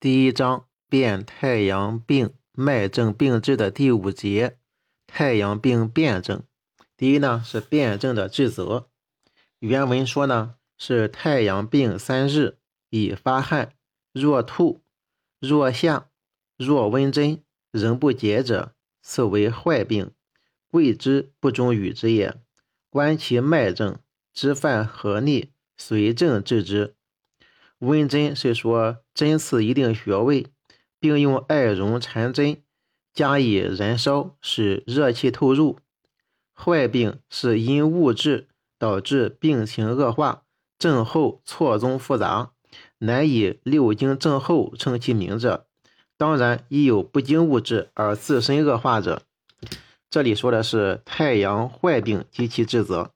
第一章辨太阳病脉证病治的第五节，太阳病辨证。第一呢是辨证的治则。原文说呢是太阳病三日，以发汗，若吐，若下，若温针，仍不解者，此为坏病，贵之不中与之也。观其脉证，知犯何逆，随症治之。温针是说针刺一定穴位，并用艾绒缠针，加以燃烧，使热气透入。坏病是因物质导致病情恶化，症候错综复杂，难以六经症候称其名者。当然，亦有不经物质而自身恶化者。这里说的是太阳坏病及其治则。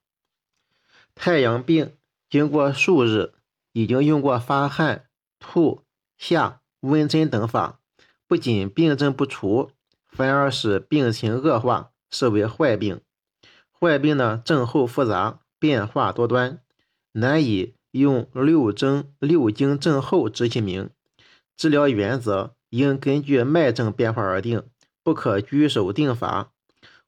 太阳病经过数日。已经用过发汗、吐、下、温针等法，不仅病症不除，反而使病情恶化，视为坏病。坏病呢，症候复杂，变化多端，难以用六征六经症候知其名。治疗原则应根据脉症变化而定，不可拘守定法。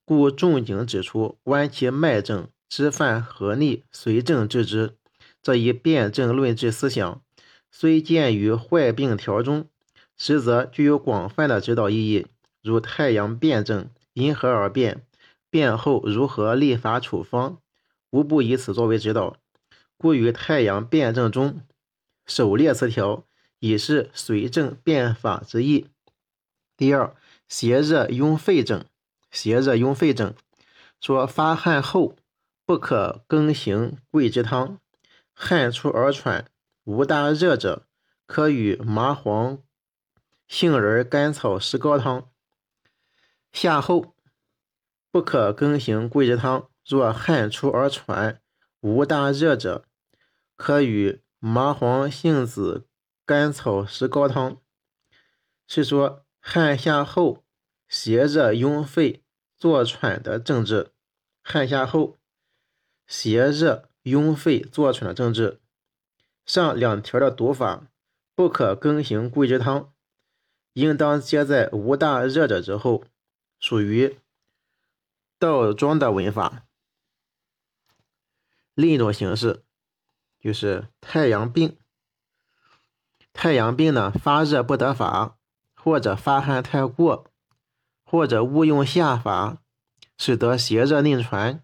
故仲景指出：观其脉症，知犯何逆，随症治之。这一辩证论治思想，虽见于坏病条中，实则具有广泛的指导意义。如太阳辩证因何而变，变后如何立法处方，无不以此作为指导。故于太阳辩证中，首列词条，已是随症变法之意。第二，邪热壅肺症，邪热壅肺症，说发汗后不可更行桂枝汤。汗出而喘，无大热者，可与麻黄、杏仁、甘草、石膏汤。下后不可更行桂枝汤。若汗出而喘，无大热者，可与麻黄、杏子、甘草、石膏汤。是说汗下后邪热壅肺、作喘的症治。汗下后邪热。壅肺坐喘的政治，上两条的读法不可更行桂枝汤，应当接在无大热者之后，属于倒装的文法。另一种形式就是太阳病。太阳病呢，发热不得法，或者发汗太过，或者误用下法，使得邪热内传，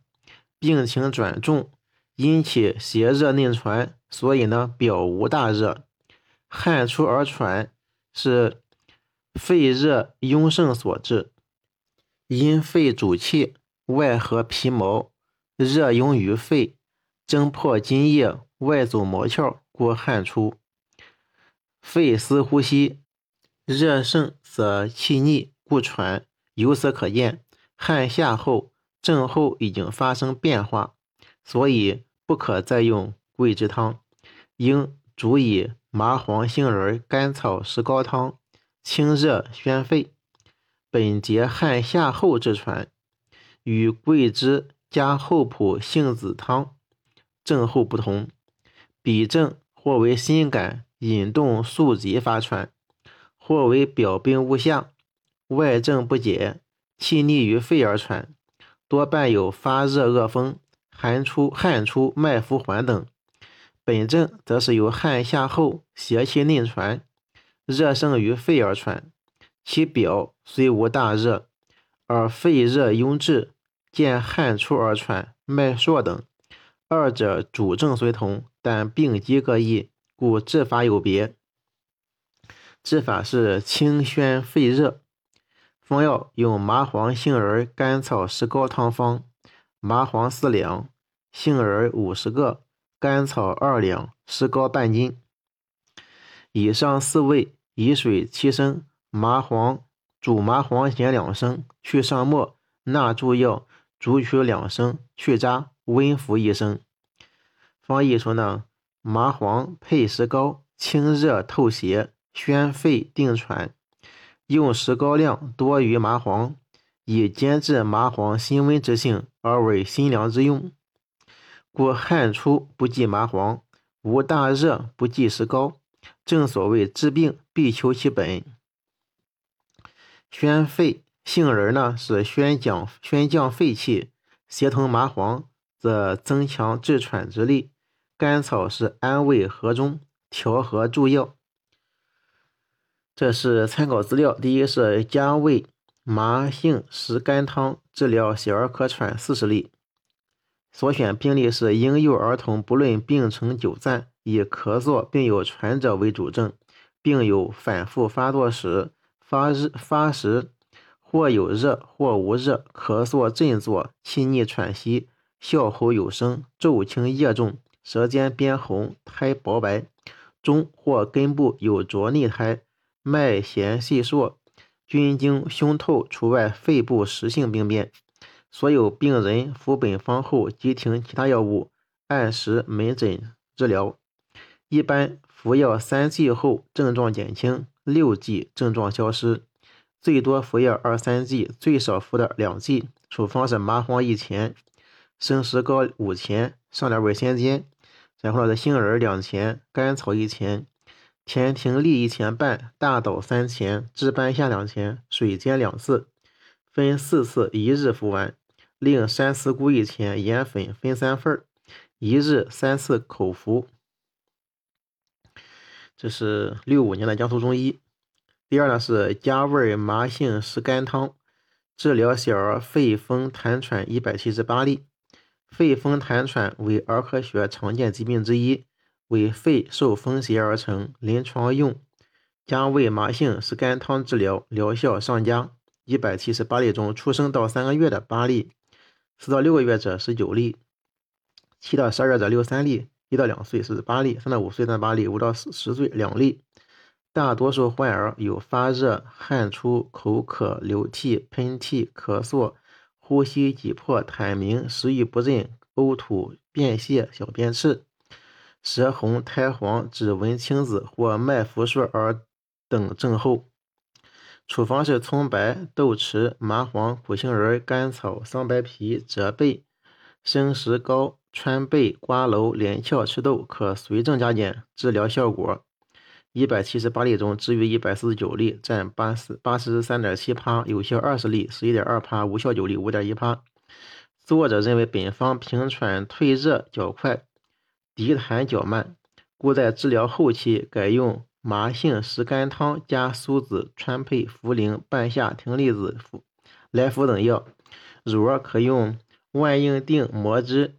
病情转重。因其邪热内传，所以呢表无大热，汗出而喘，是肺热壅盛所致。因肺主气，外合皮毛，热壅于肺，蒸破津液，外走毛窍，故汗出。肺司呼吸，热盛则气逆，故喘。由此可见，汗下后症候已经发生变化，所以。不可再用桂枝汤，应主以麻黄、杏仁、甘草、石膏汤，清热宣肺。本节汗下后之喘，与桂枝加厚朴杏子汤症候不同。彼症或为心感引动宿疾发喘，或为表病误下，外症不解，气逆于肺而喘，多伴有发热恶风。寒出、汗出、脉浮缓等，本症则是由汗下后邪气内传，热盛于肺而传。其表虽无大热，而肺热壅滞，见汗出而喘、脉数等，二者主症虽同，但病机各异，故治法有别。治法是清宣肺热，方药用麻黄、杏仁、甘草、石膏汤方。麻黄四两，杏仁五十个，甘草二两，石膏半斤。以上四味，以水七升，麻黄煮麻黄咸两升，去上沫，纳诸药，煮取两升，去渣，温服一升。方义说呢，麻黄配石膏，清热透邪，宣肺定喘。用石膏量多于麻黄。以兼治麻黄辛温之性，而为辛凉之用，故汗出不忌麻黄，无大热不忌石膏。正所谓治病必求其本。宣肺，杏仁呢是宣降宣降肺气，协同麻黄则增强治喘之力。甘草是安胃和中、调和助药。这是参考资料。第一是加味麻杏石甘汤，治疗小儿咳喘四十例。所选病例是婴幼儿童，不论病程久暂，以咳嗽并有喘者为主症，并有反复发作时。发日发时，或有热，或无热，咳嗽振作，气逆喘息，笑吼有声，昼轻夜重，舌尖边红，苔薄白，中或根部有浊腻苔，脉弦细数，均经胸透除外，肺部实性病变。所有病人服本方后，即停其他药物，按时门诊治疗。一般服药三剂后，症状减轻。六剂症状消失，最多服药二三剂，最少服的两剂。处方是麻黄一钱，生石膏五钱，上点味先煎。然后呢杏仁两钱，甘草一钱，甜葶粒一钱半，大枣三钱，炙斑下两钱，水煎两次，分四次，一日服完。另山丝菇一钱，盐粉分三份一日三次口服。这是六五年的江苏中医。第二呢是加味麻杏石甘汤，治疗小儿肺风痰喘一百七十八例。肺风痰喘为儿科学常见疾病之一，为肺受风邪而成。临床用加味麻杏石甘汤治疗，疗效上佳。一百七十八例中，出生到三个月的八例，四到六个月者十九例，七到十二月者六三例。一到两岁是八例，三到五岁三八例，五到十十岁两例。大多数患儿有发热、汗出、口渴、流涕、喷嚏、咳嗽、呼吸急迫、痰鸣、食欲不振、呕吐、便泻、小便赤、舌红、苔黄、指纹青紫或脉浮数而等症候。处方是葱白、豆豉、麻黄、苦杏仁、甘草、桑白皮、泽贝、生石膏。川贝、瓜蒌、连翘、赤豆可随症加减，治疗效果。一百七十八例中，治愈一百四十九例，占八四八十三点七趴，有效二十例，十一点二趴，无效九例，五点一趴。作者认为本方平喘退热较快，涤痰较慢，故在治疗后期改用麻杏石甘汤加苏子、川贝、茯苓、半夏、葶苈子、茯来福等药。乳儿可用万应锭磨汁。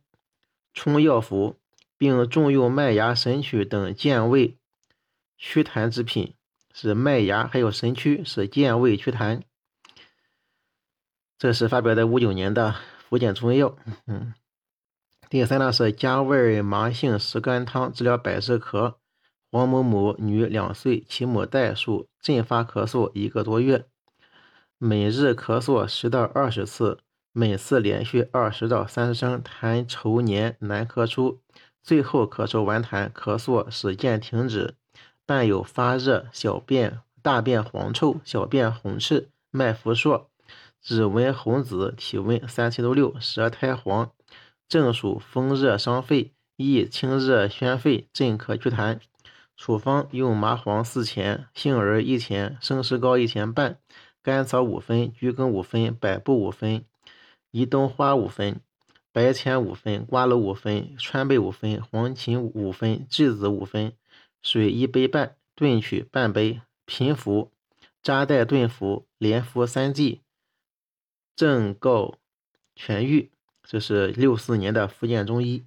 冲药服，并重用麦芽、神曲等健胃祛痰之品，是麦芽还有神曲是健胃祛痰。这是发表在五九年的福建中药。嗯，第三呢是加味麻杏石甘汤，治疗百日咳。黄某某，女，两岁，其母代数，阵发咳嗽一个多月，每日咳嗽十到二十次。每次连续二十到三十声痰稠黏难咳出，最后咳出完痰，咳嗽使渐停止，伴有发热、小便大便黄臭、小便红赤、脉浮数，指纹红紫，体温三七度六，舌苔黄，正属风热伤肺，宜清热宣肺、镇咳祛痰。处方用麻黄四钱，杏仁一钱，生石膏一钱半，甘草五分，桔梗五分，百部五分。宜冬花五分，白钱五分，瓜蒌五分，川贝五分，黄芩五分，栀子五分，水一杯半，炖取半杯，频服，扎带炖服，连服三剂，症告痊愈。这是六四年的福建中医。